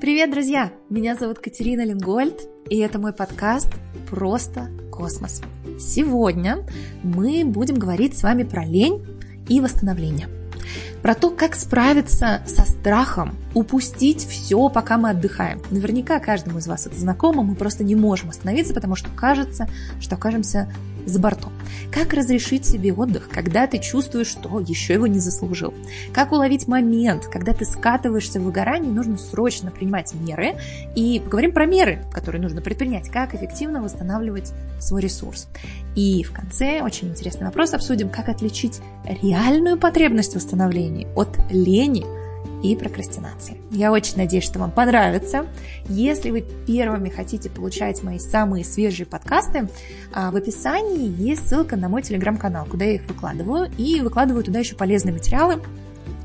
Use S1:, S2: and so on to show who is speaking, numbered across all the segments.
S1: Привет, друзья! Меня зовут Катерина Лингольд, и это мой подкаст «Просто космос». Сегодня мы будем говорить с вами про лень и восстановление. Про то, как справиться со страхом, упустить все, пока мы отдыхаем. Наверняка каждому из вас это знакомо, мы просто не можем остановиться, потому что кажется, что окажемся за бортом. Как разрешить себе отдых, когда ты чувствуешь, что еще его не заслужил? Как уловить момент, когда ты скатываешься в выгорание, нужно срочно принимать меры. И поговорим про меры, которые нужно предпринять, как эффективно восстанавливать свой ресурс. И в конце очень интересный вопрос обсудим, как отличить реальную потребность восстановления от лени – и прокрастинации. Я очень надеюсь, что вам понравится. Если вы первыми хотите получать мои самые свежие подкасты, а, в описании есть ссылка на мой телеграм-канал, куда я их выкладываю, и выкладываю туда еще полезные материалы,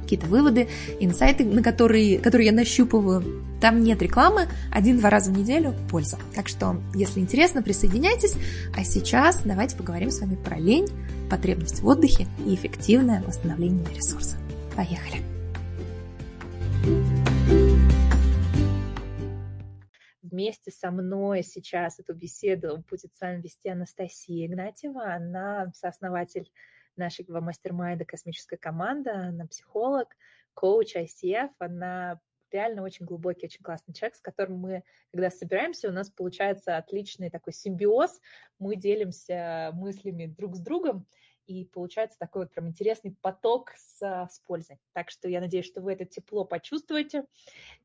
S1: какие-то выводы, инсайты, на которые, которые я нащупываю. Там нет рекламы, один-два раза в неделю польза. Так что, если интересно, присоединяйтесь. А сейчас давайте поговорим с вами про лень, потребность в отдыхе и эффективное восстановление ресурсов. Поехали! Вместе со мной сейчас эту беседу будет с вами вести Анастасия Игнатьева. Она сооснователь нашего мастер-майда «Космическая команда», она психолог, коуч ICF, она реально очень глубокий, очень классный человек, с которым мы, когда собираемся, у нас получается отличный такой симбиоз, мы делимся мыслями друг с другом, и получается такой вот прям интересный поток с, с пользой. Так что я надеюсь, что вы это тепло почувствуете,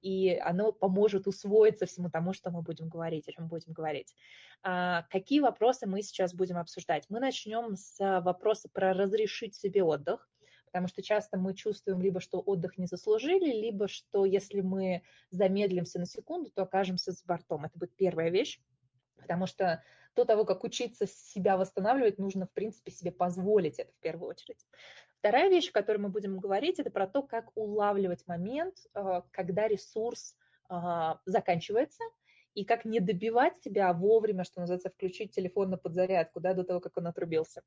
S1: и оно поможет усвоиться всему тому, что мы будем говорить, о чем будем говорить. А, какие вопросы мы сейчас будем обсуждать? Мы начнем с вопроса про разрешить себе отдых, потому что часто мы чувствуем либо, что отдых не заслужили, либо, что если мы замедлимся на секунду, то окажемся с бортом. Это будет первая вещь, потому что до того, как учиться себя восстанавливать, нужно, в принципе, себе позволить это в первую очередь. Вторая вещь, о которой мы будем говорить, это про то, как улавливать момент, э, когда ресурс э, заканчивается, и как не добивать себя вовремя, что называется, включить телефон на подзарядку, да, до того, как он отрубился.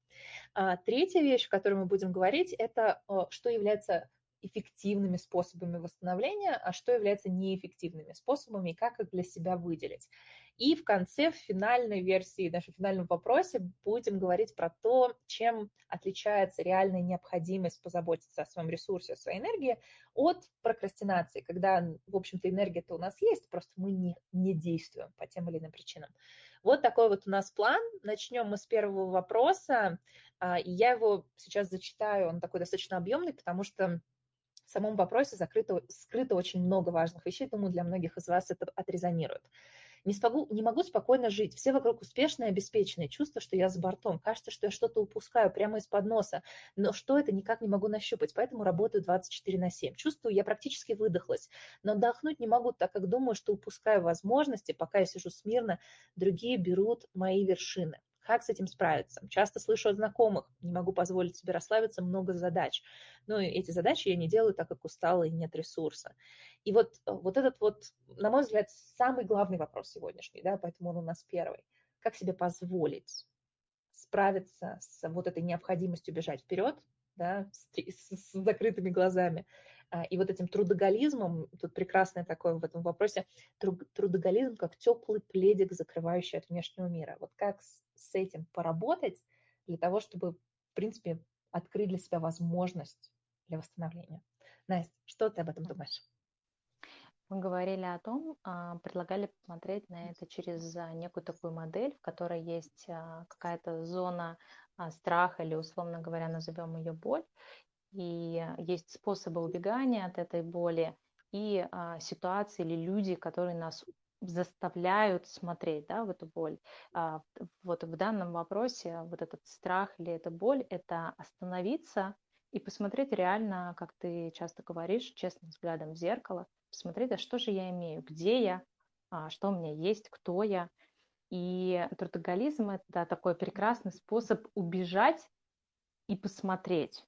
S1: А, третья вещь, о которой мы будем говорить, это что является эффективными способами восстановления, а что является неэффективными способами и как их для себя выделить. И в конце, в финальной версии, в нашем финальном вопросе будем говорить про то, чем отличается реальная необходимость позаботиться о своем ресурсе, о своей энергии от прокрастинации, когда, в общем-то, энергия-то у нас есть, просто мы не, не действуем по тем или иным причинам. Вот такой вот у нас план. Начнем мы с первого вопроса. А, я его сейчас зачитаю, он такой достаточно объемный, потому что в самом вопросе закрыто, скрыто очень много важных вещей, думаю, для многих из вас это отрезонирует. Не, смогу, не могу спокойно жить. Все вокруг успешные, обеспеченные. Чувство, что я за бортом. Кажется, что я что-то упускаю прямо из-под носа. Но что это, никак не могу нащупать. Поэтому работаю 24 на 7. Чувствую, я практически выдохлась. Но отдохнуть не могу, так как думаю, что упускаю возможности. Пока я сижу смирно, другие берут мои вершины. Как с этим справиться? Часто слышу от знакомых, не могу позволить себе расслабиться, много задач. Но эти задачи я не делаю, так как устала и нет ресурса. И вот, вот этот вот, на мой взгляд, самый главный вопрос сегодняшний, да, поэтому он у нас первый. Как себе позволить справиться с вот этой необходимостью бежать вперед, да, с, с, с закрытыми глазами, и вот этим трудоголизмом, тут прекрасное такое в этом вопросе, трудоголизм как теплый пледик, закрывающий от внешнего мира. Вот как с этим поработать для того, чтобы, в принципе, открыть для себя возможность для восстановления. Настя, что ты об этом думаешь?
S2: Мы говорили о том, а, предлагали посмотреть на это через а, некую такую модель, в которой есть какая-то зона страха или, условно говоря, назовем ее боль, и есть способы убегания от этой боли и а, ситуации или люди, которые нас заставляют смотреть да, в эту боль. А, вот в данном вопросе вот этот страх или эта боль – это остановиться и посмотреть реально, как ты часто говоришь, честным взглядом в зеркало, посмотреть, а что же я имею, где я, а, что у меня есть, кто я. И трудоголизм – это такой прекрасный способ убежать и посмотреть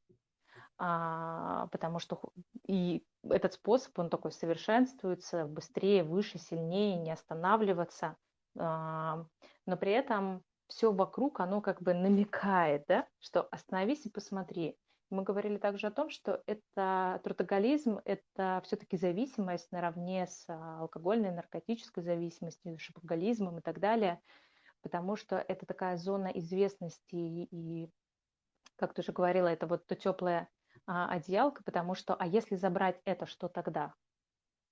S2: а, потому что и этот способ, он такой совершенствуется быстрее, выше, сильнее, не останавливаться, а, но при этом все вокруг, оно как бы намекает, да, что остановись и посмотри, Мы говорили также о том, что это трудоголизм, это все-таки зависимость наравне с а, алкогольной, наркотической зависимостью, шопоголизмом и так далее, потому что это такая зона известности и, как ты уже говорила, это вот то теплое а, одеялко, потому что, а если забрать это, что тогда?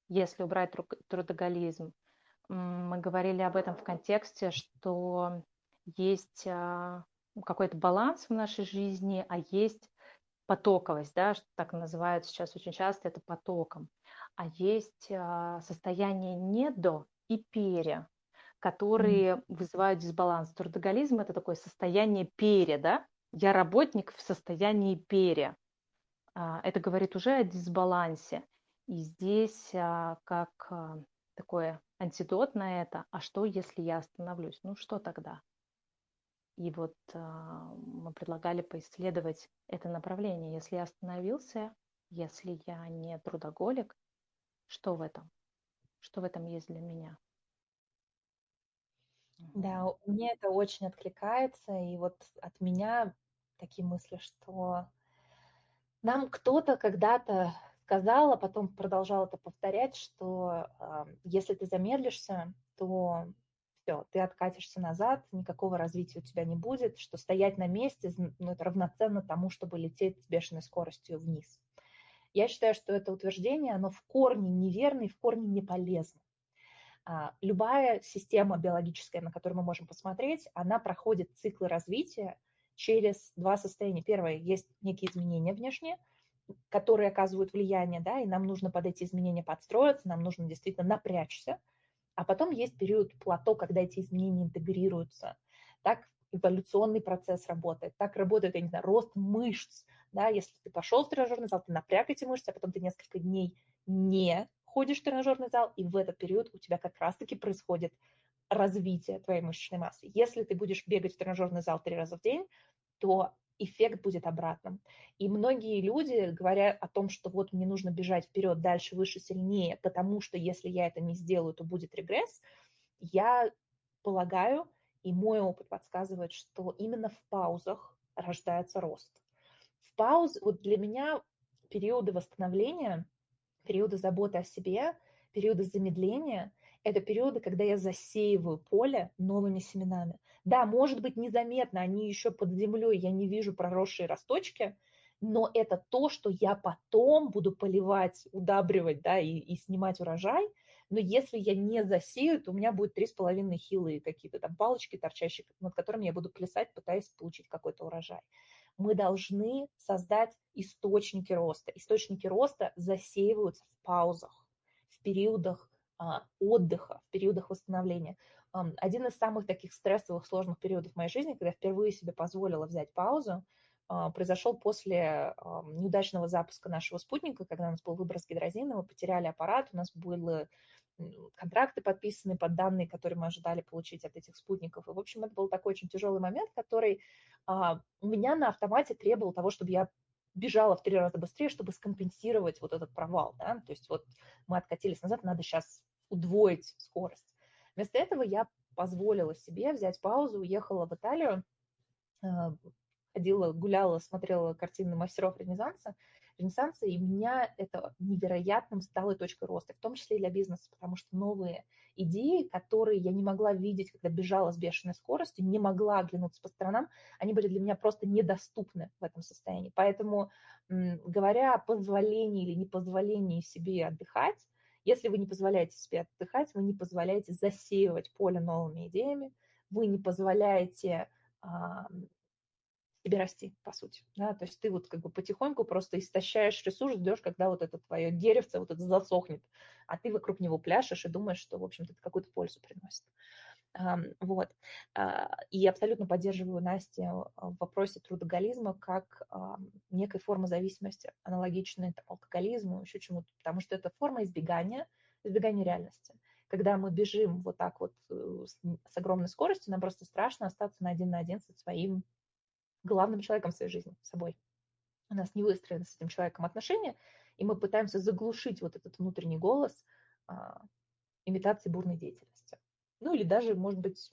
S2: Если убрать трудоголизм, мы говорили об этом в контексте, что есть а, какой-то баланс в нашей жизни, а есть потоковость, да, что так называют сейчас очень часто, это потоком. А есть а, состояние не до и пере, которые mm. вызывают дисбаланс. Трудоголизм – это такое состояние пере, да? Я работник в состоянии пере. А, это говорит уже о дисбалансе. И здесь как такое антидот на это, а что, если я остановлюсь? Ну что тогда? И вот мы предлагали поисследовать это направление. Если я остановился, если я не трудоголик, что в этом? Что в этом есть для меня?
S1: Да, мне это очень откликается, и вот от меня такие мысли, что нам кто-то когда-то сказал, а потом продолжал это повторять, что э, если ты замедлишься, то все, ты откатишься назад, никакого развития у тебя не будет, что стоять на месте, ну, это равноценно тому, чтобы лететь с бешеной скоростью вниз. Я считаю, что это утверждение, оно в корне неверно и в корне не полезно. А, любая система биологическая, на которую мы можем посмотреть, она проходит циклы развития через два состояния. Первое, есть некие изменения внешние, которые оказывают влияние, да, и нам нужно под эти изменения подстроиться, нам нужно действительно напрячься – а потом есть период плато, когда эти изменения интегрируются. Так эволюционный процесс работает. Так работает, я не знаю, рост мышц. Да, если ты пошел в тренажерный зал, ты напряг эти мышцы, а потом ты несколько дней не ходишь в тренажерный зал, и в этот период у тебя как раз-таки происходит развитие твоей мышечной массы. Если ты будешь бегать в тренажерный зал три раза в день, то эффект будет обратным. И многие люди говорят о том, что вот мне нужно бежать вперед, дальше, выше, сильнее, потому что если я это не сделаю, то будет регресс. Я полагаю, и мой опыт подсказывает, что именно в паузах рождается рост. В паузе, вот для меня периоды восстановления, периоды заботы о себе, периоды замедления – это периоды, когда я засеиваю поле новыми семенами. Да, может быть, незаметно, они еще под землей, я не вижу проросшие росточки, но это то, что я потом буду поливать, удабривать, да, и, и снимать урожай. Но если я не засею, то у меня будет три с половиной хилые какие-то там палочки торчащие, над которыми я буду плясать, пытаясь получить какой-то урожай. Мы должны создать источники роста. Источники роста засеиваются в паузах, в периодах отдыха, в периодах восстановления. Один из самых таких стрессовых, сложных периодов моей жизни, когда я впервые себе позволила взять паузу, а, произошел после неудачного запуска нашего спутника, когда у нас был выброс гидрозина, мы потеряли аппарат, у нас были контракты подписаны под данные, которые мы ожидали получить от этих спутников. И, в общем, это был такой очень тяжелый момент, который а, у меня на автомате требовал того, чтобы я бежала в три раза быстрее, чтобы скомпенсировать вот этот провал, да, то есть вот мы откатились назад, надо сейчас удвоить скорость. Вместо этого я позволила себе взять паузу, уехала в Италию, э, ходила, гуляла, смотрела картины мастеров Ренессанса, Ренессанса, и меня это невероятным стало точкой роста, в том числе и для бизнеса, потому что новые идеи, которые я не могла видеть, когда бежала с бешеной скоростью, не могла оглянуться по сторонам, они были для меня просто недоступны в этом состоянии. Поэтому, говоря о позволении или непозволении себе отдыхать, если вы не позволяете себе отдыхать, вы не позволяете засеивать поле новыми идеями, вы не позволяете а, себе расти, по сути. Да? То есть ты вот как бы потихоньку просто истощаешь ресурс, ждешь, когда вот это твое деревце вот это засохнет, а ты вокруг него пляшешь и думаешь, что, в общем-то, это какую-то пользу приносит. Вот. А, и абсолютно поддерживаю Настю в вопросе трудоголизма как некой формы зависимости, аналогичной алкоголизму, еще чему-то, потому что это форма избегания, избегания реальности. Когда мы бежим вот так вот э, с огромной скоростью, нам просто страшно остаться на один на один со своим главным человеком в своей жизни, собой. У нас не выстроены с этим человеком отношения, и мы пытаемся заглушить вот этот внутренний голос а, имитации бурной деятельности. Ну или даже, может быть,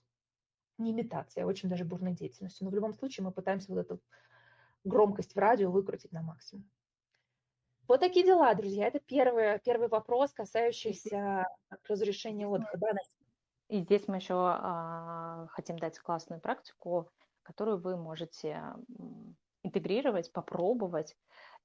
S1: не имитация, а очень даже бурной деятельностью. Но в любом случае мы пытаемся вот эту громкость в радио выкрутить на максимум. Вот такие дела, друзья. Это первый, первый вопрос, касающийся разрешения отдыха. Да,
S2: И здесь мы еще а, хотим дать классную практику, которую вы можете интегрировать, попробовать.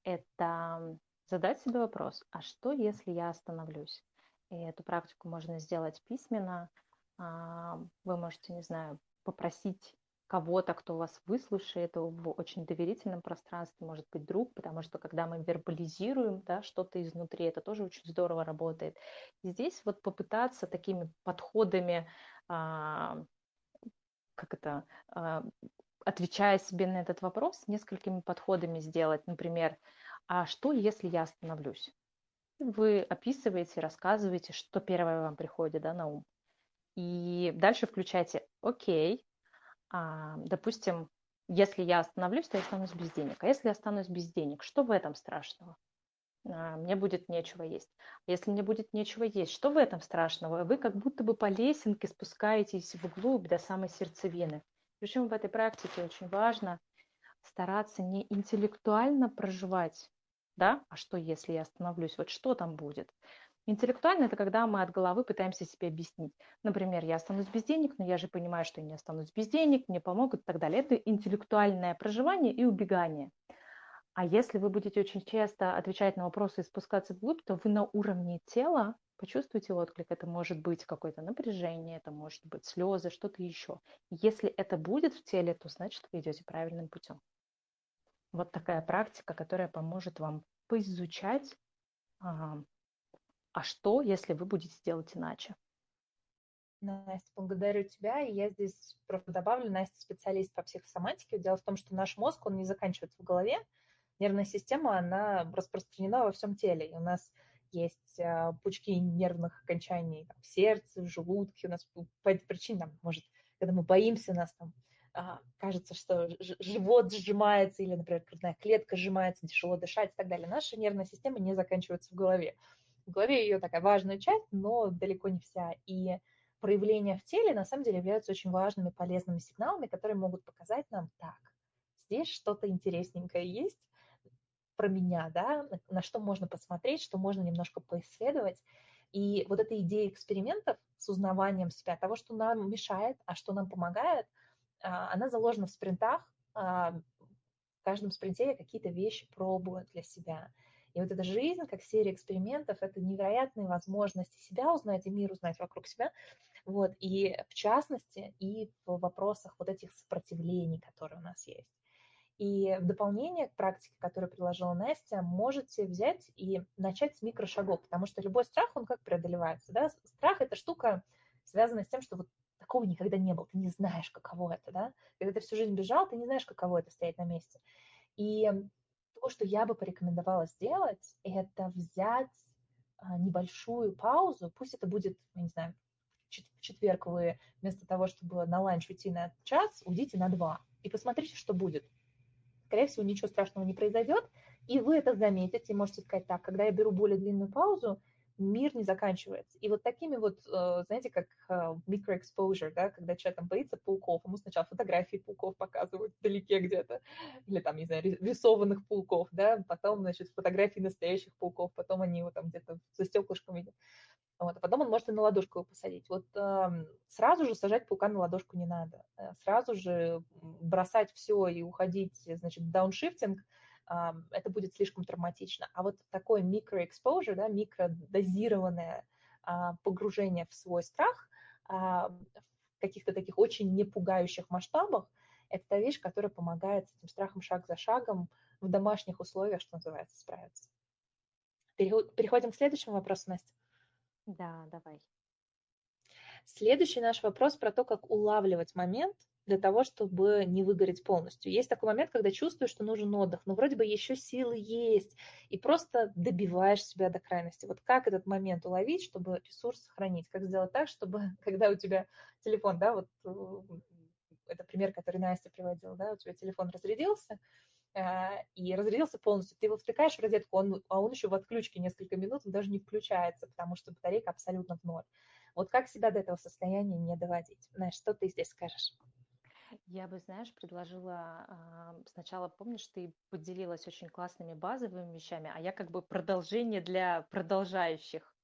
S2: Это задать себе вопрос, а что, если я остановлюсь? И эту практику можно сделать письменно. А, вы можете, не знаю, попросить кого-то, кто вас выслушает в очень доверительном пространстве, может быть, друг, потому что когда мы вербализируем да, что-то изнутри, это тоже очень здорово работает. И здесь вот попытаться такими подходами, а, как это, а, отвечая себе на этот вопрос, несколькими подходами сделать, например, а что, если я остановлюсь? Вы описываете, рассказываете, что первое вам приходит да, на ум. И дальше включайте, окей, а, допустим, если я остановлюсь, то я останусь без денег. А если я останусь без денег, что в этом страшного? А, мне будет нечего есть. А если мне будет нечего есть, что в этом страшного? Вы как будто бы по лесенке спускаетесь вглубь до самой сердцевины. Причем в этой практике очень важно стараться не интеллектуально проживать, да, а что если я остановлюсь, вот что там будет, Интеллектуально это когда мы от головы пытаемся себе объяснить. Например, я останусь без денег, но я же понимаю, что я не останусь без денег, мне помогут и так далее. Это интеллектуальное проживание и убегание. А если вы будете очень часто отвечать на вопросы и спускаться вглубь, то вы на уровне тела почувствуете отклик. Это может быть какое-то напряжение, это может быть слезы, что-то еще. Если это будет в теле, то значит вы идете правильным путем. Вот такая практика, которая поможет вам поизучать а что, если вы будете делать иначе?
S1: Настя, благодарю тебя. И я здесь просто добавлю, Настя специалист по психосоматике. Дело в том, что наш мозг, он не заканчивается в голове. Нервная система, она распространена во всем теле. И у нас есть а, пучки нервных окончаний там, в сердце, в желудке. У нас по этой причине, там, может, когда мы боимся, у нас там а, кажется, что живот сжимается или, например, грудная клетка сжимается, тяжело дышать и так далее. Наша нервная система не заканчивается в голове в голове ее такая важная часть, но далеко не вся. И проявления в теле на самом деле являются очень важными, полезными сигналами, которые могут показать нам, так, здесь что-то интересненькое есть про меня, да, на что можно посмотреть, что можно немножко поисследовать. И вот эта идея экспериментов с узнаванием себя, того, что нам мешает, а что нам помогает, а, она заложена в спринтах. А, в каждом спринте я какие-то вещи пробую для себя. И вот эта жизнь, как серия экспериментов, это невероятные возможности себя узнать и мир узнать вокруг себя. Вот, и в частности, и в вопросах вот этих сопротивлений, которые у нас есть. И в дополнение к практике, которую предложила Настя, можете взять и начать с микрошагов, потому что любой страх, он как преодолевается, да? Страх – это штука, связанная с тем, что вот такого никогда не было, ты не знаешь, каково это, да? Когда ты всю жизнь бежал, ты не знаешь, каково это стоять на месте. И то, что я бы порекомендовала сделать, это взять а, небольшую паузу, пусть это будет, я не знаю, в четверг вы вместо того, чтобы на ланч уйти на час, уйдите на два. И посмотрите, что будет. Скорее всего, ничего страшного не произойдет, и вы это заметите, можете сказать так, когда я беру более длинную паузу, мир не заканчивается. И вот такими вот, э, знаете, как microexposure, да, когда человек там боится пауков, ему сначала фотографии пауков показывают вдалеке где-то, или там, не знаю, рисованных пауков, да, потом, значит, фотографии настоящих пауков, потом они его там где-то за стеклышком видят. Вот, а потом он может и на ладошку его посадить. Вот э, сразу же сажать паука на ладошку не надо. Э, сразу же бросать все и уходить, значит, дауншифтинг – это будет слишком травматично. А вот такое микроэкспозер, да, микродозированное а, погружение в свой страх а, в каких-то таких очень непугающих масштабах, это та вещь, которая помогает с этим страхом шаг за шагом в домашних условиях, что называется, справиться. Переходим к следующему вопросу, Настя.
S2: Да, давай.
S1: Следующий наш вопрос про то, как улавливать момент, для того, чтобы не выгореть полностью. Есть такой момент, когда чувствуешь, что нужен отдых, но вроде бы еще силы есть, и просто добиваешь себя до крайности. Вот как этот момент уловить, чтобы ресурс сохранить? Как сделать так, чтобы, когда у тебя телефон, да, вот это пример, который Настя приводила, да, у тебя телефон разрядился, э, и разрядился полностью, ты его втыкаешь в розетку, он, а он еще в отключке несколько минут, он даже не включается, потому что батарейка абсолютно в ноль. Вот как себя до этого состояния не доводить? Знаешь, что ты здесь скажешь?
S2: Я бы, знаешь, предложила сначала, помнишь, ты поделилась очень классными базовыми вещами, а я как бы продолжение для продолжающих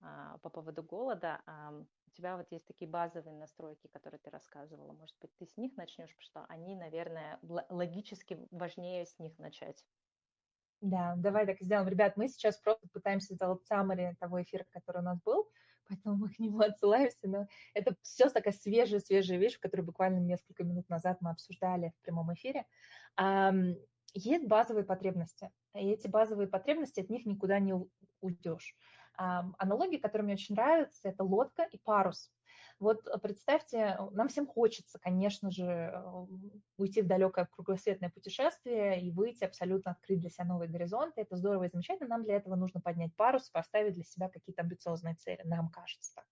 S2: а, по поводу голода. У тебя вот есть такие базовые настройки, которые ты рассказывала. Может быть, ты с них начнешь, потому что они, наверное, логически важнее с них начать.
S1: Да, давай так сделаем. Ребят, мы сейчас просто пытаемся сделать summary того эфира, который у нас был поэтому мы к нему отсылаемся, но это все такая свежая-свежая вещь, которую буквально несколько минут назад мы обсуждали в прямом эфире. Есть базовые потребности, и эти базовые потребности, от них никуда не уйдешь. Аналогия, которая мне очень нравится, это лодка и парус. Вот э, представьте, нам всем хочется, конечно же, э, уйти в далекое кругосветное путешествие и выйти абсолютно открыть для себя новые горизонты. Это здорово и замечательно. Нам для этого нужно поднять парус, поставить для себя какие-то амбициозные цели. Нам кажется так.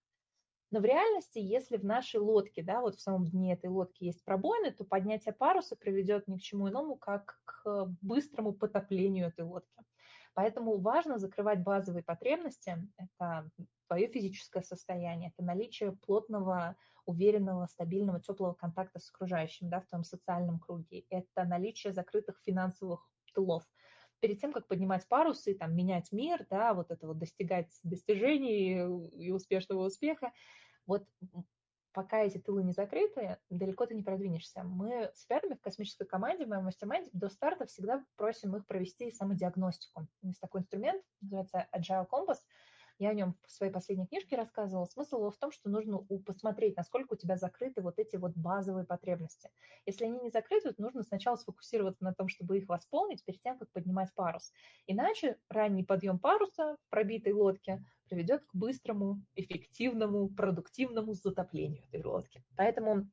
S1: Но в реальности, если в нашей лодке, да, вот в самом дне этой лодки есть пробоины, то поднятие паруса приведет ни к чему иному, как к быстрому потоплению этой лодки. Поэтому важно закрывать базовые потребности. Это твое физическое состояние, это наличие плотного, уверенного, стабильного, теплого контакта с окружающим, да, в твоем социальном круге. Это наличие закрытых финансовых тылов. Перед тем, как поднимать парусы, там, менять мир, да, вот это вот достигать достижений и успешного успеха, вот пока эти тылы не закрыты, далеко ты не продвинешься. Мы с ребятами в космической команде, в моем мастер до старта всегда просим их провести самодиагностику. Есть такой инструмент, называется Agile Compass. Я о нем в своей последней книжке рассказывала. Смысл его в том, что нужно посмотреть, насколько у тебя закрыты вот эти вот базовые потребности. Если они не закрыты, то нужно сначала сфокусироваться на том, чтобы их восполнить перед тем, как поднимать парус. Иначе ранний подъем паруса в пробитой лодке приведет к быстрому, эффективному, продуктивному затоплению этой лодки. Поэтому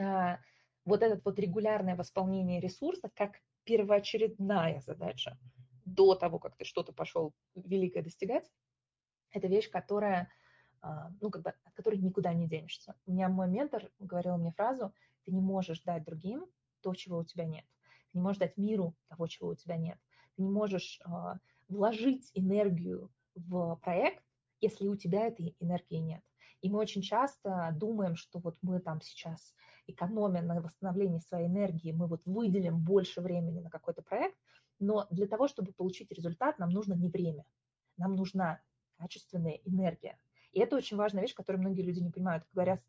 S1: а, вот это вот регулярное восполнение ресурса как первоочередная задача до того, как ты что-то пошел великое достигать, это вещь, которая, а, ну, как бы, от которой никуда не денешься. У меня мой ментор говорил мне фразу, ты не можешь дать другим то, чего у тебя нет. Ты не можешь дать миру того, чего у тебя нет. Ты не можешь э, вложить энергию в проект, если у тебя этой энергии нет. И мы очень часто думаем, что вот мы там сейчас экономим на восстановлении своей энергии, мы вот выделим больше времени на какой-то проект, но для того, чтобы получить результат, нам нужно не время, нам нужна качественная энергия. И это очень важная вещь, которую многие люди не понимают. Говорят,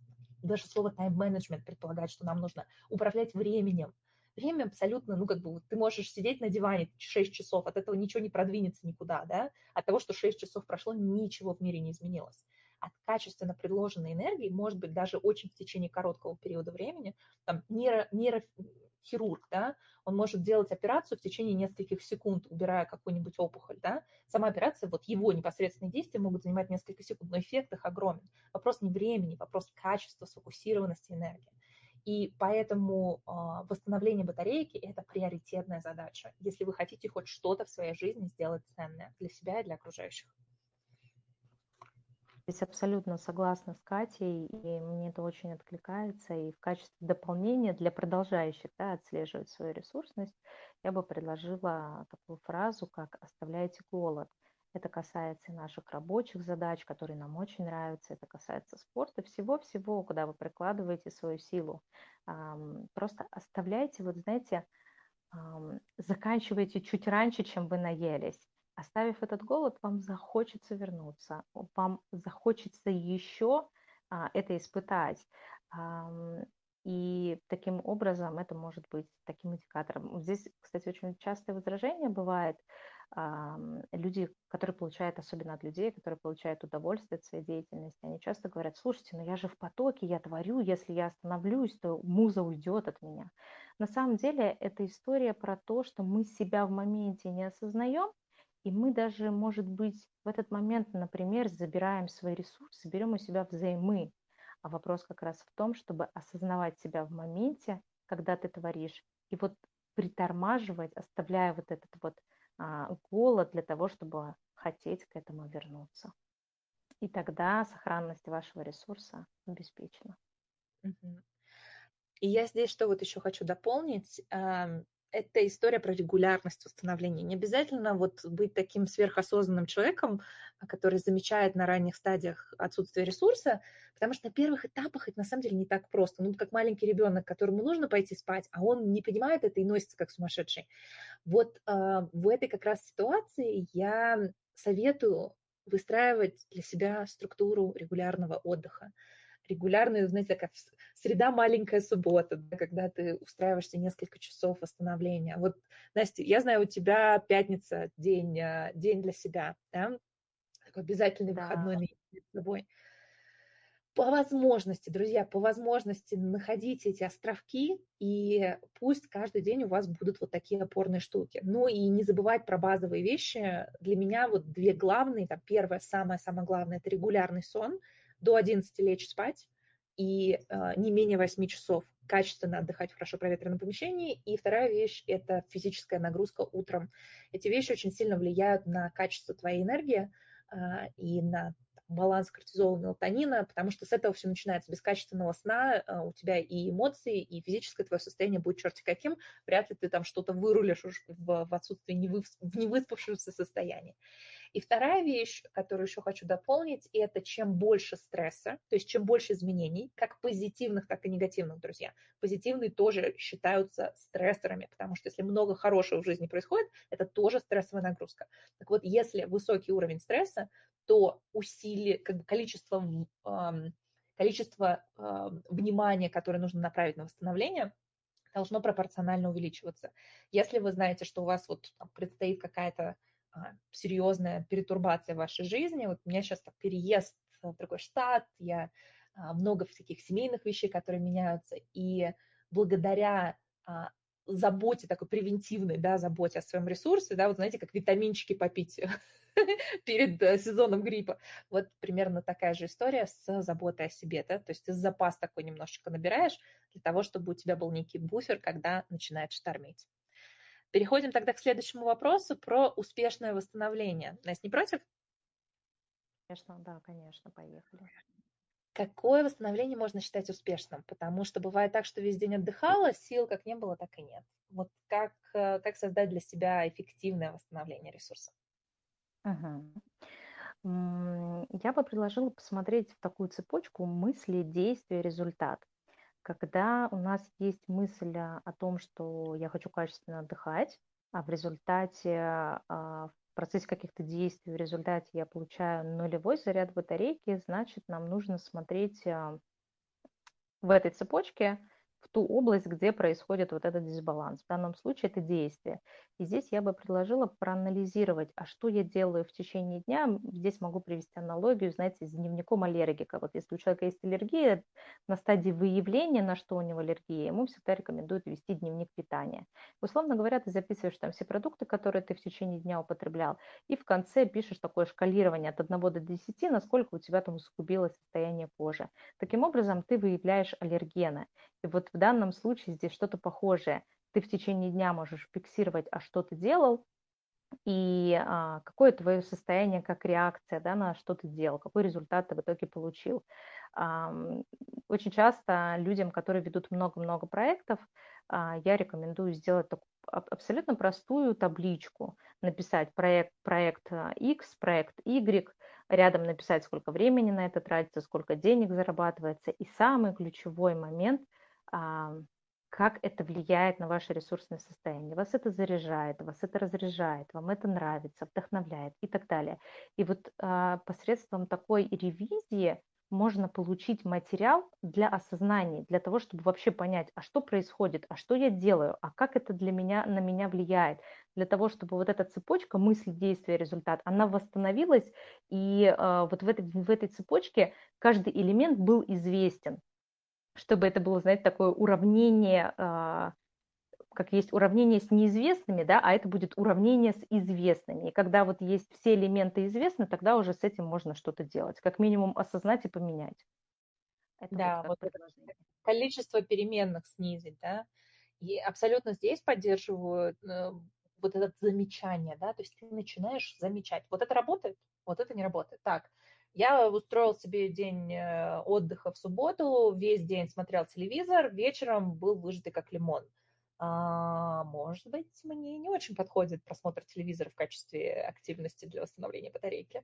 S1: даже слово тайм-менеджмент предполагает, что нам нужно управлять временем. Время абсолютно, ну, как бы, ты можешь сидеть на диване 6 часов, от этого ничего не продвинется никуда, да? От того, что 6 часов прошло, ничего в мире не изменилось. От качественно предложенной энергии, может быть, даже очень в течение короткого периода времени, там, нейро, нейро, хирург, да, он может делать операцию в течение нескольких секунд, убирая какую-нибудь опухоль, да. Сама операция, вот его непосредственные действия могут занимать несколько секунд, но эффект их огромен. Вопрос не времени, вопрос качества, сфокусированности энергии. И поэтому э, восстановление батарейки – это приоритетная задача, если вы хотите хоть что-то в своей жизни сделать ценное для себя и для окружающих.
S2: Здесь абсолютно согласна с Катей, и мне это очень откликается. И в качестве дополнения для продолжающих да, отслеживать свою ресурсность, я бы предложила такую фразу, как «оставляйте голод». Это касается наших рабочих задач, которые нам очень нравятся. Это касается спорта, всего-всего, куда вы прикладываете свою силу. Просто оставляйте, вот знаете, заканчивайте чуть раньше, чем вы наелись. Оставив этот голод, вам захочется вернуться, вам захочется еще а, это испытать. А, и таким образом это может быть таким индикатором. Здесь, кстати, очень частое возражение бывает. А, люди, которые получают, особенно от людей, которые получают удовольствие от своей деятельности, они часто говорят, слушайте, ну я же в потоке, я творю, если я остановлюсь, то муза уйдет от меня. На самом деле это история про то, что мы себя в моменте не осознаем, и мы даже, может быть, в этот момент, например, забираем свои ресурсы, берем у себя взаймы. А вопрос как раз в том, чтобы осознавать себя в моменте, когда ты творишь, и вот притормаживать, оставляя вот этот вот а, голод для того, чтобы хотеть к этому вернуться. И тогда сохранность вашего ресурса обеспечена.
S1: И я здесь что вот еще хочу дополнить. Это история про регулярность восстановления. Не обязательно вот быть таким сверхосознанным человеком, который замечает на ранних стадиях отсутствие ресурса, потому что на первых этапах это на самом деле не так просто. Ну, как маленький ребенок, которому нужно пойти спать, а он не понимает это и носится как сумасшедший. Вот э, в этой как раз ситуации я советую выстраивать для себя структуру регулярного отдыха регулярную, знаете, как среда маленькая суббота, да, когда ты устраиваешься несколько часов восстановления. Вот, Настя, я знаю, у тебя пятница день, а, день для себя, да? Такой обязательный да. выходной с собой. По возможности, друзья, по возможности находите эти островки, и пусть каждый день у вас будут вот такие опорные штуки. Ну и не забывать про базовые вещи. Для меня вот две главные, там первое, самое-самое главное, это регулярный сон – до 11 лечь спать и э, не менее 8 часов качественно отдыхать в хорошо проветренном помещении. И вторая вещь – это физическая нагрузка утром. Эти вещи очень сильно влияют на качество твоей энергии э, и на баланс кортизола, мелатонина, потому что с этого все начинается. Без качественного сна э, у тебя и эмоции, и физическое твое состояние будет черти каким. Вряд ли ты там что-то вырулишь в, в отсутствии невы, в невыспавшемся состоянии. И вторая вещь, которую еще хочу дополнить, это чем больше стресса, то есть чем больше изменений, как позитивных, так и негативных, друзья. Позитивные тоже считаются стрессорами, потому что если много хорошего в жизни происходит, это тоже стрессовая нагрузка. Так вот, если высокий уровень стресса, то усилие, как бы количество, количество внимания, которое нужно направить на восстановление, должно пропорционально увеличиваться. Если вы знаете, что у вас вот там, предстоит какая-то серьезная перетурбация в вашей жизни. Вот у меня сейчас так, переезд в другой штат, я а, много всяких семейных вещей, которые меняются, и благодаря а, заботе, такой превентивной, да, заботе о своем ресурсе, да, вот знаете, как витаминчики попить перед э, сезоном гриппа. Вот примерно такая же история с заботой о себе, да, то есть ты запас такой немножечко набираешь для того, чтобы у тебя был некий буфер, когда начинает штормить. Переходим тогда к следующему вопросу про успешное восстановление. Настя, не против?
S2: Конечно, да, конечно, поехали.
S1: Какое восстановление можно считать успешным? Потому что бывает так, что весь день отдыхала, сил как не было, так и нет. Вот как, э, как создать для себя эффективное восстановление ресурса?
S2: Угу. Я бы предложила посмотреть в такую цепочку мысли, действия, результат когда у нас есть мысль о том, что я хочу качественно отдыхать, а в результате, а, в процессе каких-то действий, в результате я получаю нулевой заряд батарейки, значит, нам нужно смотреть а, в этой цепочке, в ту область, где происходит вот этот дисбаланс. В данном случае это действие. И здесь я бы предложила проанализировать, а что я делаю в течение дня. Здесь могу привести аналогию, знаете, с дневником аллергика. Вот если у человека есть аллергия, на стадии выявления, на что у него аллергия, ему всегда рекомендуют вести дневник питания. Условно говоря, ты записываешь там все продукты, которые ты в течение дня употреблял, и в конце пишешь такое шкалирование от 1 до 10, насколько у тебя там усугубилось состояние кожи. Таким образом, ты выявляешь аллергены. И вот в данном случае здесь что-то похожее. Ты в течение дня можешь фиксировать, а что ты делал, и а, какое твое состояние как реакция да, на что ты делал, какой результат ты в итоге получил. А, очень часто людям, которые ведут много-много проектов, а, я рекомендую сделать такую абсолютно простую табличку, написать проект, проект X, проект Y, рядом написать, сколько времени на это тратится, сколько денег зарабатывается. И самый ключевой момент – как это влияет на ваше ресурсное состояние. Вас это заряжает, вас это разряжает, вам это нравится, вдохновляет и так далее. И вот а, посредством такой ревизии можно получить материал для осознания, для того, чтобы вообще понять, а что происходит, а что я делаю, а как это для меня, на меня влияет, для того, чтобы вот эта цепочка мысли, действия, результат, она восстановилась, и э, вот в этой, в этой цепочке каждый элемент был известен чтобы это было, знаете, такое уравнение, а, как есть уравнение с неизвестными, да, а это будет уравнение с известными. И когда вот есть все элементы известны, тогда уже с этим можно что-то делать, как минимум осознать и поменять.
S1: Это да, вот, вот это количество переменных снизить, да, и абсолютно здесь поддерживаю э, вот это замечание, да, то есть ты начинаешь замечать, вот это работает, вот это не работает. Так, я устроил себе день э, отдыха в субботу, весь день смотрел телевизор, вечером был выжатый как лимон. А, может быть, мне не очень подходит просмотр телевизора в качестве активности для восстановления батарейки.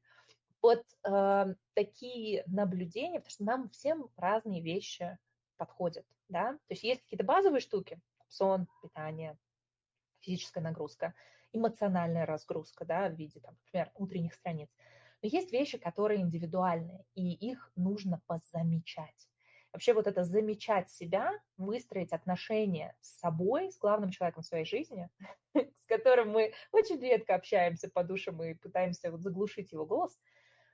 S1: Вот э, такие наблюдения, потому что нам всем разные вещи подходят, да, то есть есть какие-то базовые штуки, сон, питание, физическая нагрузка, эмоциональная разгрузка, да, в виде, там, например, утренних страниц. Но есть вещи, которые индивидуальные, и их нужно позамечать. Вообще вот это замечать себя, выстроить отношения с собой, с главным человеком в своей жизни, с которым мы очень редко общаемся по душам и пытаемся вот заглушить его голос,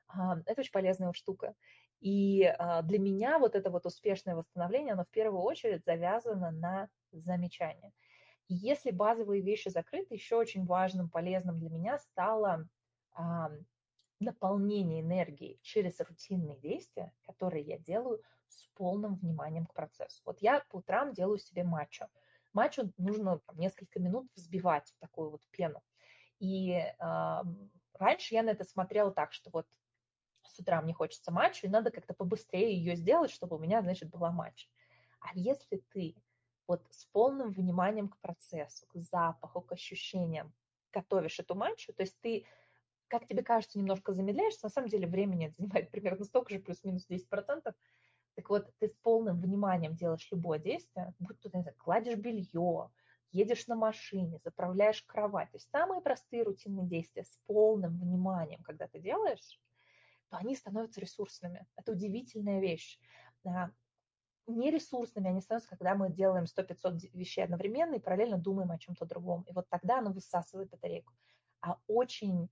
S1: а, это очень полезная штука. И а, для меня вот это вот успешное восстановление, оно в первую очередь завязано на замечание. И если базовые вещи закрыты, еще очень важным, полезным для меня стало наполнение энергии через рутинные действия, которые я делаю с полным вниманием к процессу. Вот я по утрам делаю себе матчу. Матчу нужно там, несколько минут взбивать в такую вот пену. И э, раньше я на это смотрела так, что вот с утра мне хочется матчу, и надо как-то побыстрее ее сделать, чтобы у меня, значит, была матча. А если ты вот с полным вниманием к процессу, к запаху, к ощущениям готовишь эту матчу, то есть ты как тебе кажется, немножко замедляешься, на самом деле времени это занимает примерно столько же, плюс-минус 10%. Так вот, ты с полным вниманием делаешь любое действие, будь то, не знаю, кладешь белье, едешь на машине, заправляешь кровать. То есть самые простые рутинные действия с полным вниманием, когда ты делаешь, то они становятся ресурсными. Это удивительная вещь. Нересурсными они становятся, когда мы делаем 100-500 вещей одновременно и параллельно думаем о чем-то другом. И вот тогда оно высасывает батарейку. А очень а,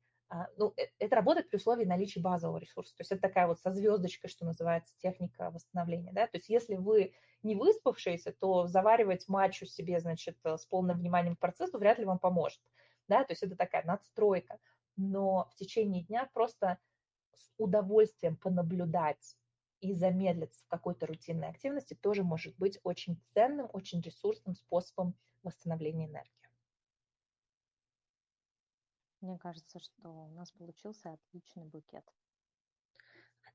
S1: ну, э, это работает при условии наличия базового ресурса. То есть это такая вот со звездочкой, что называется, техника восстановления. Да? То есть если вы не выспавшиеся, то заваривать матчу себе, значит, э, с полным вниманием к процессу вряд ли вам поможет. Да? То есть это такая надстройка. Но в течение дня просто с удовольствием понаблюдать и замедлиться в какой-то рутинной активности тоже может быть очень ценным, очень ресурсным способом восстановления энергии.
S2: Мне кажется, что у нас получился отличный букет.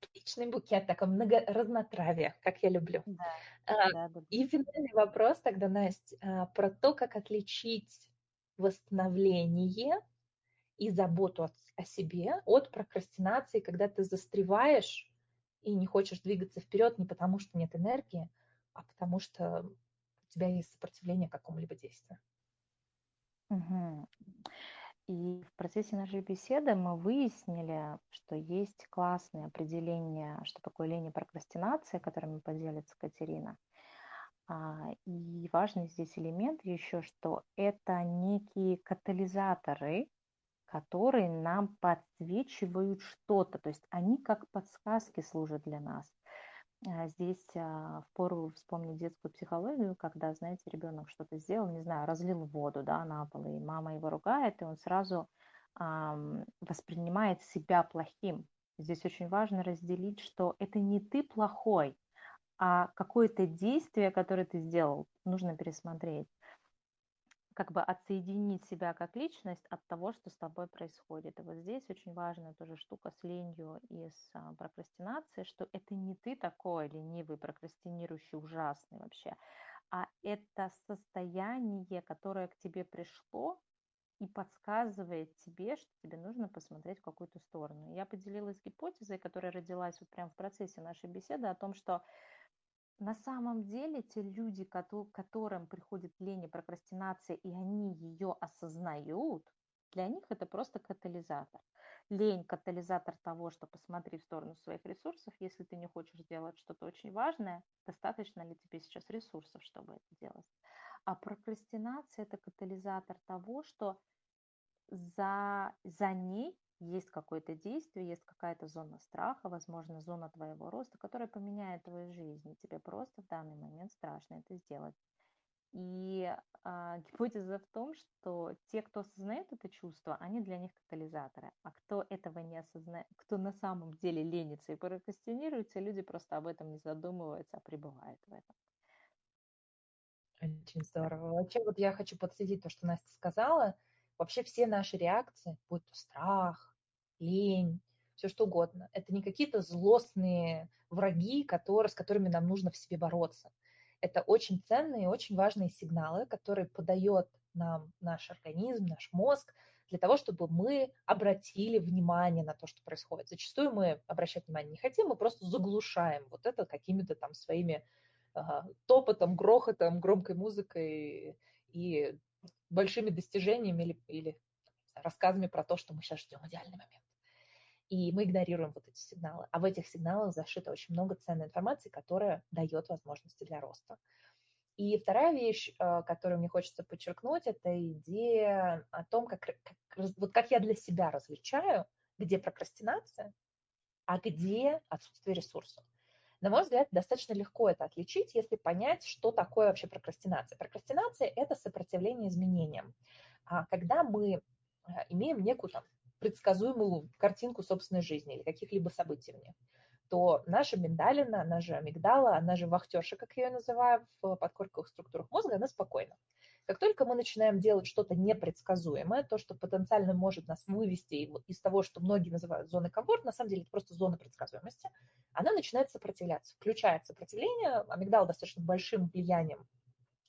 S1: Отличный букет, такой много разнотравия, как я люблю.
S2: Да,
S1: а,
S2: да, да.
S1: И финальный вопрос тогда, Настя, а, про то, как отличить восстановление и заботу о, о себе от прокрастинации, когда ты застреваешь и не хочешь двигаться вперед не потому, что нет энергии, а потому что у тебя есть сопротивление какому-либо действию.
S2: Угу. И в процессе нашей беседы мы выяснили, что есть классные определения, что такое лень и прокрастинация, которыми поделится Катерина. А, и важный здесь элемент еще, что это некие катализаторы, которые нам подсвечивают что-то, то есть они как подсказки служат для нас. А, здесь а, впору вспомнить детскую психологию, когда, знаете, ребенок что-то сделал, не знаю, разлил воду да, на пол, и мама его ругает, и он сразу воспринимает себя плохим. Здесь очень важно разделить, что это не ты плохой, а какое-то действие, которое ты сделал, нужно пересмотреть как бы отсоединить себя как личность от того, что с тобой происходит. И вот здесь очень важная тоже штука с ленью и с а, прокрастинацией, что это не ты такой ленивый, прокрастинирующий, ужасный вообще, а это состояние, которое к тебе пришло и подсказывает тебе, что тебе нужно посмотреть в какую-то сторону. Я поделилась гипотезой, которая родилась вот прямо в процессе нашей беседы о том, что на самом деле те люди, которым приходит лень и прокрастинация, и они ее осознают, для них это просто катализатор. Лень – катализатор того, что посмотри в сторону своих ресурсов. Если ты не хочешь делать что-то очень важное, достаточно ли тебе сейчас ресурсов, чтобы это делать? А прокрастинация – это катализатор того, что за, за ней есть какое-то действие, есть какая-то зона страха, возможно, зона твоего роста, которая поменяет твою жизнь. И тебе просто в данный момент страшно это сделать. И а, гипотеза в том, что те, кто осознает это чувство, они для них катализаторы. А кто этого не осознает, кто на самом деле ленится и прокрастинирует, люди просто об этом не задумываются, а пребывают в этом.
S1: Очень здорово. Вообще вот я хочу подсветить то, что Настя сказала – Вообще все наши реакции, будь то страх, лень, все что угодно, это не какие-то злостные враги, которые, с которыми нам нужно в себе бороться. Это очень ценные и очень важные сигналы, которые подает нам наш организм, наш мозг, для того, чтобы мы обратили внимание на то, что происходит. Зачастую мы обращать внимание не хотим, мы просто заглушаем вот это какими-то там своими э, топотом, грохотом, громкой музыкой и большими достижениями или, или рассказами про то, что мы сейчас ждем идеальный момент. И мы игнорируем вот эти сигналы. А в этих сигналах зашито очень много ценной информации, которая дает возможности для роста. И вторая вещь, э, которую мне хочется подчеркнуть, это идея о том, как, как, вот как я для себя различаю, где прокрастинация, а где отсутствие ресурсов. На мой взгляд, достаточно легко это отличить, если понять, что такое вообще прокрастинация. Прокрастинация – это сопротивление изменениям. А когда мы э, имеем некую там, предсказуемую картинку собственной жизни или каких-либо событий в ней, то наша миндалина, она же амигдала, она же вахтерша, как я ее называю, в подкорковых структурах мозга, она спокойна. Как только мы начинаем делать что-то непредсказуемое, то, что потенциально может нас вывести из того, что многие называют зоной комфорта, на самом деле это просто зона предсказуемости, она начинает сопротивляться. Включает сопротивление, амигдал достаточно большим влиянием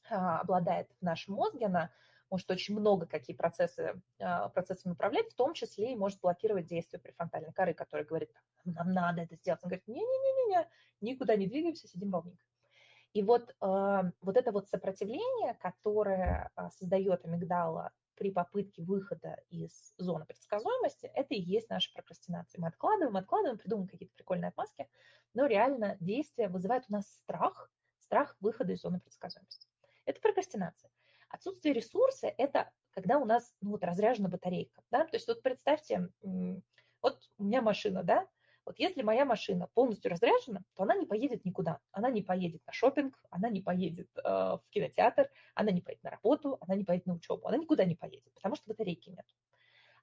S1: а, обладает в нашем мозге, она может очень много какие процессы, а, процессами управлять, в том числе и может блокировать действие префронтальной коры, которая говорит, нам надо это сделать. Он говорит, не-не-не-не, никуда не двигаемся, сидим ровненько. И вот, э, вот это вот сопротивление, которое а, создает амигдала при попытке выхода из зоны предсказуемости, это и есть наша прокрастинация. Мы откладываем, откладываем, придумываем какие-то прикольные отмазки, но реально действие вызывает у нас страх, страх выхода из зоны предсказуемости. Это прокрастинация. Отсутствие ресурса – это когда у нас ну, вот, разряжена батарейка. Да? То есть вот представьте, вот у меня машина, да, вот если моя машина полностью разряжена, то она не поедет никуда. Она не поедет на шопинг, она не поедет э, в кинотеатр, она не поедет на работу, она не поедет на учебу, она никуда не поедет, потому что батарейки нет.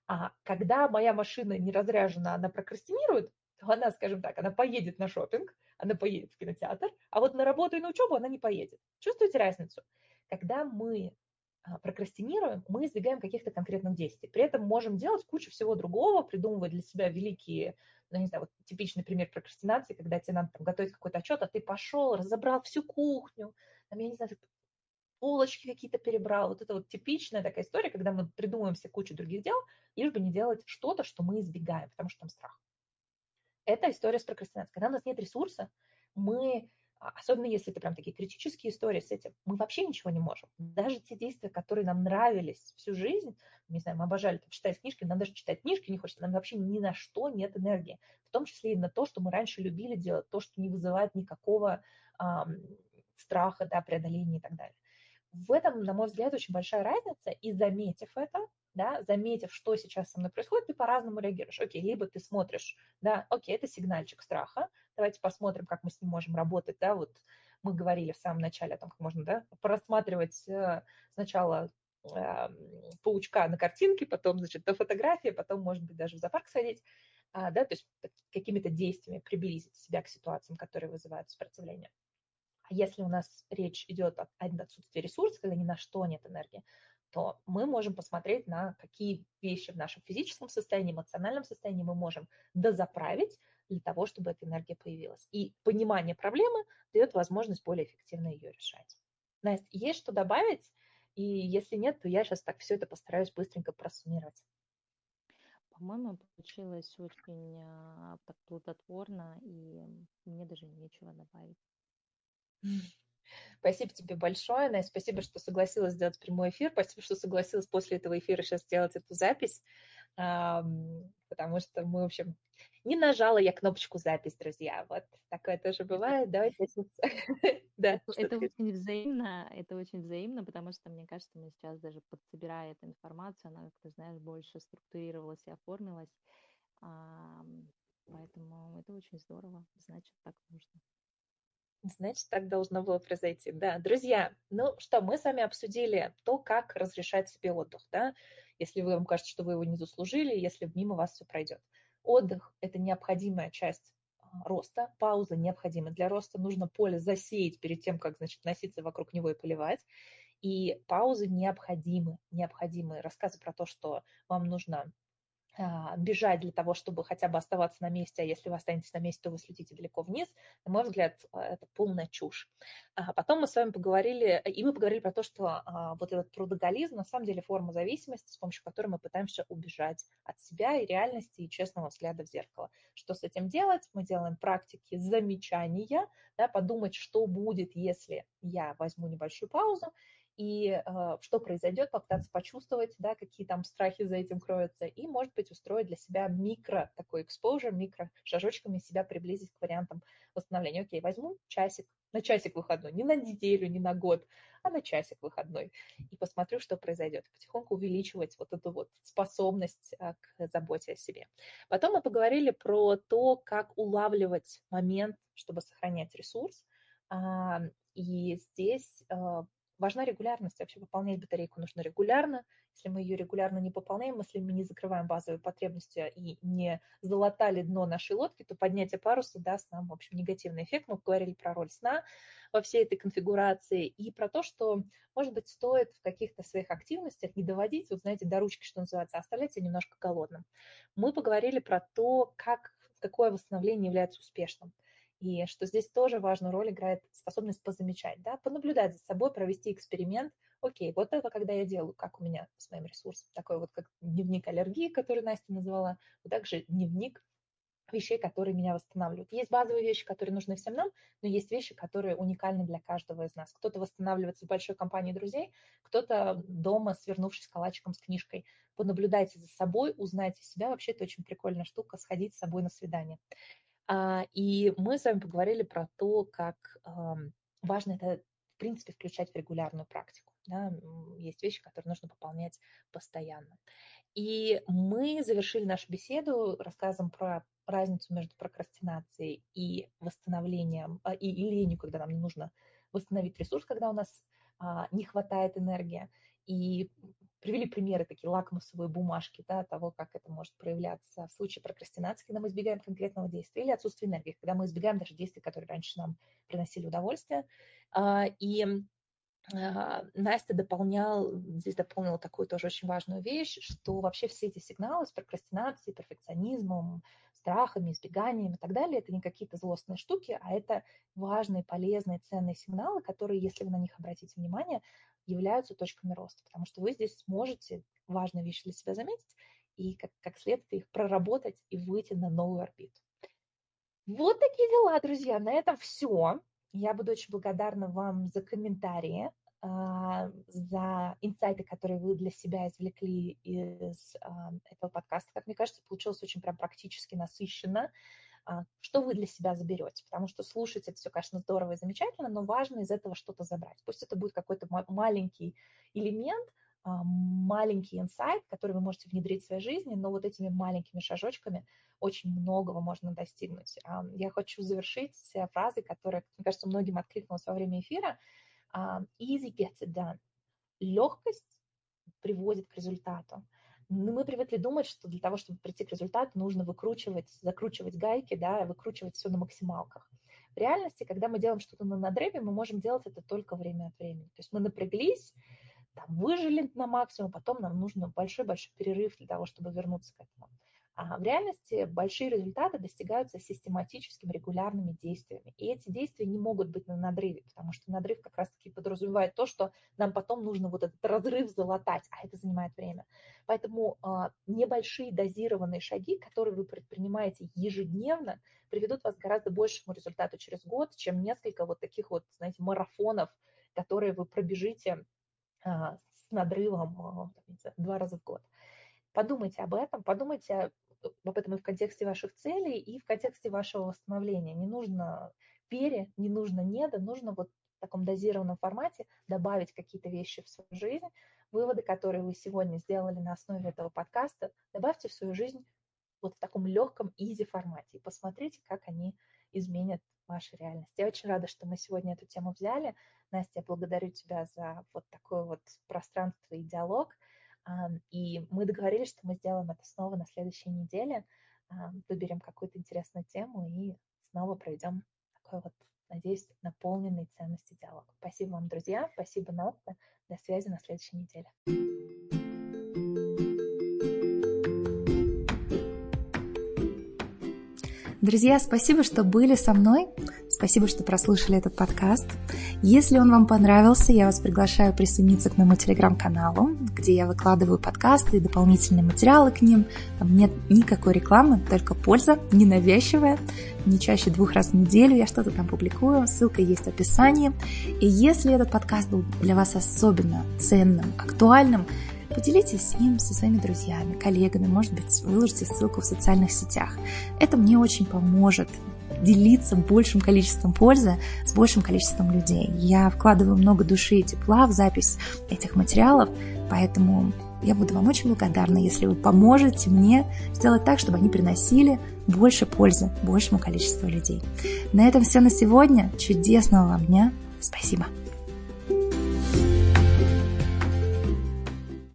S1: А когда моя машина не разряжена, она прокрастинирует, то она, скажем так, она поедет на шопинг, она поедет в кинотеатр, а вот на работу и на учебу она не поедет. Чувствуете разницу? Когда мы прокрастинируем, мы избегаем каких-то конкретных действий. При этом можем делать кучу всего другого, придумывать для себя великие, ну, не знаю, вот типичный пример прокрастинации, когда тебе надо там, готовить какой-то отчет, а ты пошел, разобрал всю кухню, там, я не знаю, полочки какие-то перебрал. Вот это вот типичная такая история, когда мы придумываем себе кучу других дел, лишь бы не делать что-то, что мы избегаем, потому что там страх. Это история с прокрастинацией. Когда у нас нет ресурса, мы а, особенно если это прям такие критические истории с этим, мы вообще ничего не можем. Даже те действия, которые нам нравились всю жизнь, не знаю, мы обожали там, читать книжки, нам даже читать книжки не хочется, нам вообще ни на что нет энергии. В том числе и на то, что мы раньше любили делать, то, что не вызывает никакого эм, страха, да, преодоления и так далее. В этом, на мой взгляд, очень большая разница, и заметив это, да, заметив, что сейчас со мной происходит, ты по-разному реагируешь. Окей, либо ты смотришь, да, окей, это сигнальчик страха, давайте посмотрим, как мы с ним можем работать, да, вот мы говорили в самом начале о том, как можно, да, просматривать э, сначала э, паучка на картинке, потом, значит, на фотографии, потом, может быть, даже в зоопарк сходить, а, да, то есть какими-то действиями приблизить себя к ситуациям, которые вызывают сопротивление. А если у нас речь идет о отсутствии ресурсов, когда ни на что нет энергии, то мы можем посмотреть на какие вещи в нашем физическом состоянии, эмоциональном состоянии мы можем дозаправить для того, чтобы эта энергия появилась. И понимание проблемы дает возможность более эффективно ее решать. Настя, есть что добавить? И если нет, то я сейчас так все это постараюсь быстренько просуммировать.
S2: По-моему, получилось очень а, так плодотворно, и мне даже нечего добавить.
S1: Спасибо тебе большое, Настя. Спасибо, что согласилась сделать прямой эфир. Спасибо, что согласилась после этого эфира сейчас сделать эту запись. Потому что мы, в общем, не нажала я кнопочку запись, друзья. Вот такое тоже бывает. Давайте
S2: Да. Это очень взаимно, это очень взаимно, потому что, мне кажется, мы сейчас даже подсобирая эту информацию, она, как ты знаешь, больше структурировалась и оформилась. Поэтому это очень здорово. Значит, так нужно.
S1: Значит, так должно было произойти. Да, друзья, ну что, мы с вами обсудили то, как разрешать себе отдых, да, если вы, вам кажется, что вы его не заслужили, если мимо вас все пройдет. Отдых – это необходимая часть а, роста, пауза необходима для роста, нужно поле засеять перед тем, как, значит, носиться вокруг него и поливать, и паузы необходимы, необходимы. Рассказы про то, что вам нужно бежать для того, чтобы хотя бы оставаться на месте, а если вы останетесь на месте, то вы слетите далеко вниз. На мой взгляд, а, это полная чушь. А потом мы с вами поговорили, и мы поговорили про то, что вот этот трудоголизм на самом деле форма зависимости, с помощью которой мы пытаемся убежать от себя и реальности, и честного взгляда в зеркало. Что с этим делать? Мы делаем практики замечания, да, подумать, что будет, если я возьму небольшую паузу, и э, что произойдет, попытаться почувствовать, да, какие там страхи за этим кроются, и, может быть, устроить для себя микро такой exposure, микро шажочками себя приблизить к вариантам восстановления. Окей, возьму часик, на часик выходной, не на неделю, не на год, а на часик выходной, и посмотрю, что произойдет. Потихоньку увеличивать вот эту вот способность а, к заботе о себе. Потом мы поговорили про то, как улавливать момент, чтобы сохранять ресурс, и здесь а, важна регулярность. Вообще пополнять батарейку нужно регулярно. Если мы ее регулярно не пополняем, если мы не закрываем базовые потребности и не залатали дно нашей лодки, то поднятие паруса даст нам, в общем, негативный эффект. Мы поговорили про роль сна во всей этой конфигурации и про то, что, может быть, стоит в каких-то своих активностях не доводить, вот знаете, до ручки, что называется, а оставлять немножко голодным. Мы поговорили про то, как, какое восстановление является успешным и что здесь тоже важную роль играет способность позамечать, да, понаблюдать за собой, провести эксперимент. Окей, вот это когда я делаю, как у меня с моим ресурсом. Такой вот как дневник аллергии, который Настя назвала, вот также дневник вещей, которые меня восстанавливают. Есть базовые вещи, которые нужны всем нам, но есть вещи, которые уникальны для каждого из нас. Кто-то восстанавливается в большой компании друзей, кто-то дома, свернувшись калачиком с книжкой. Понаблюдайте за собой, узнайте себя. Вообще это очень прикольная штука, сходить с собой на свидание. А, и мы с вами поговорили про то, как важно это, в принципе, включать в регулярную практику. Да? Есть вещи, которые нужно пополнять постоянно. И мы завершили нашу беседу рассказом про разницу между прокрастинацией и восстановлением, а, и, ленью, когда нам не нужно восстановить ресурс, когда у нас а, не хватает энергии. И привели примеры, такие лакмусовые бумажки, да, того, как это может проявляться в случае прокрастинации, когда мы избегаем конкретного действия, или отсутствия энергии, когда мы избегаем даже действий, которые раньше нам приносили удовольствие. А, и а, Настя дополнял, здесь дополнила такую тоже очень важную вещь, что вообще все эти сигналы с прокрастинацией, перфекционизмом, страхами, избеганием и так далее, это не какие-то злостные штуки, а это важные, полезные, ценные сигналы, которые, если вы на них обратите внимание, являются точками роста, потому что вы здесь сможете важные вещи для себя заметить и как, как следствие их проработать и выйти на новую орбиту. Вот такие дела, друзья. На этом все. Я буду очень благодарна вам за комментарии, а, за инсайты, которые вы для себя извлекли из а, этого подкаста. Как мне кажется, получилось очень прям практически насыщенно. А, что вы для себя заберете, потому что слушать это все, конечно, здорово и замечательно, но важно из этого что-то забрать. Пусть это будет какой-то маленький элемент, а, маленький инсайт, который вы можете внедрить в своей жизни, но вот этими маленькими шажочками очень многого можно достигнуть. А, я хочу завершить фразой, которая, мне кажется, многим откликнулась во время эфира. Easy gets it done. Легкость приводит к результату. Ну, мы привыкли думать, что для того, чтобы прийти к результату, нужно выкручивать, закручивать гайки, да, выкручивать все на максималках. В реальности, когда мы делаем что-то на надрыве, мы можем делать это только время от времени. То есть мы напряглись, там, выжили на максимум, потом нам нужно большой-большой перерыв для того, чтобы вернуться к этому. А в реальности большие результаты достигаются систематическими регулярными действиями. И эти действия не могут быть на надрыве, потому что надрыв как раз-таки подразумевает то, что нам потом нужно вот этот разрыв залатать, а это занимает время. Поэтому а, небольшие дозированные шаги, которые вы предпринимаете ежедневно, приведут вас к гораздо большему результату через год, чем несколько вот таких вот, знаете, марафонов, которые вы пробежите а, с надрывом два раза в год. Подумайте об этом, подумайте об этом и в контексте ваших целей, и в контексте вашего восстановления. Не нужно пере, не нужно недо, нужно вот в таком дозированном формате добавить какие-то вещи в свою жизнь. Выводы, которые вы сегодня сделали на основе этого подкаста, добавьте в свою жизнь вот в таком легком изи формате и посмотрите, как они изменят вашу реальность. Я очень рада, что мы сегодня эту тему взяли. Настя, я благодарю тебя за вот такое вот пространство и диалог. И мы договорились, что мы сделаем это снова на следующей неделе, выберем какую-то интересную тему и снова проведем такой вот, надеюсь, наполненный ценности диалог. Спасибо вам, друзья, спасибо, Настя. До связи на следующей неделе. Друзья, спасибо, что были со мной. Спасибо, что прослушали этот подкаст. Если он вам понравился, я вас приглашаю присоединиться к моему телеграм-каналу, где я выкладываю подкасты и дополнительные материалы к ним. Там нет никакой рекламы, только польза, ненавязчивая. Не чаще двух раз в неделю я что-то там публикую. Ссылка есть в описании. И если этот подкаст был для вас особенно ценным, актуальным, Поделитесь им со своими друзьями, коллегами, может быть, выложите ссылку в социальных сетях. Это мне очень поможет делиться большим количеством пользы с большим количеством людей. Я вкладываю много души и тепла в запись этих материалов, поэтому я буду вам очень благодарна, если вы поможете мне сделать так, чтобы они приносили больше пользы большему количеству людей. На этом все на сегодня. Чудесного вам дня. Спасибо.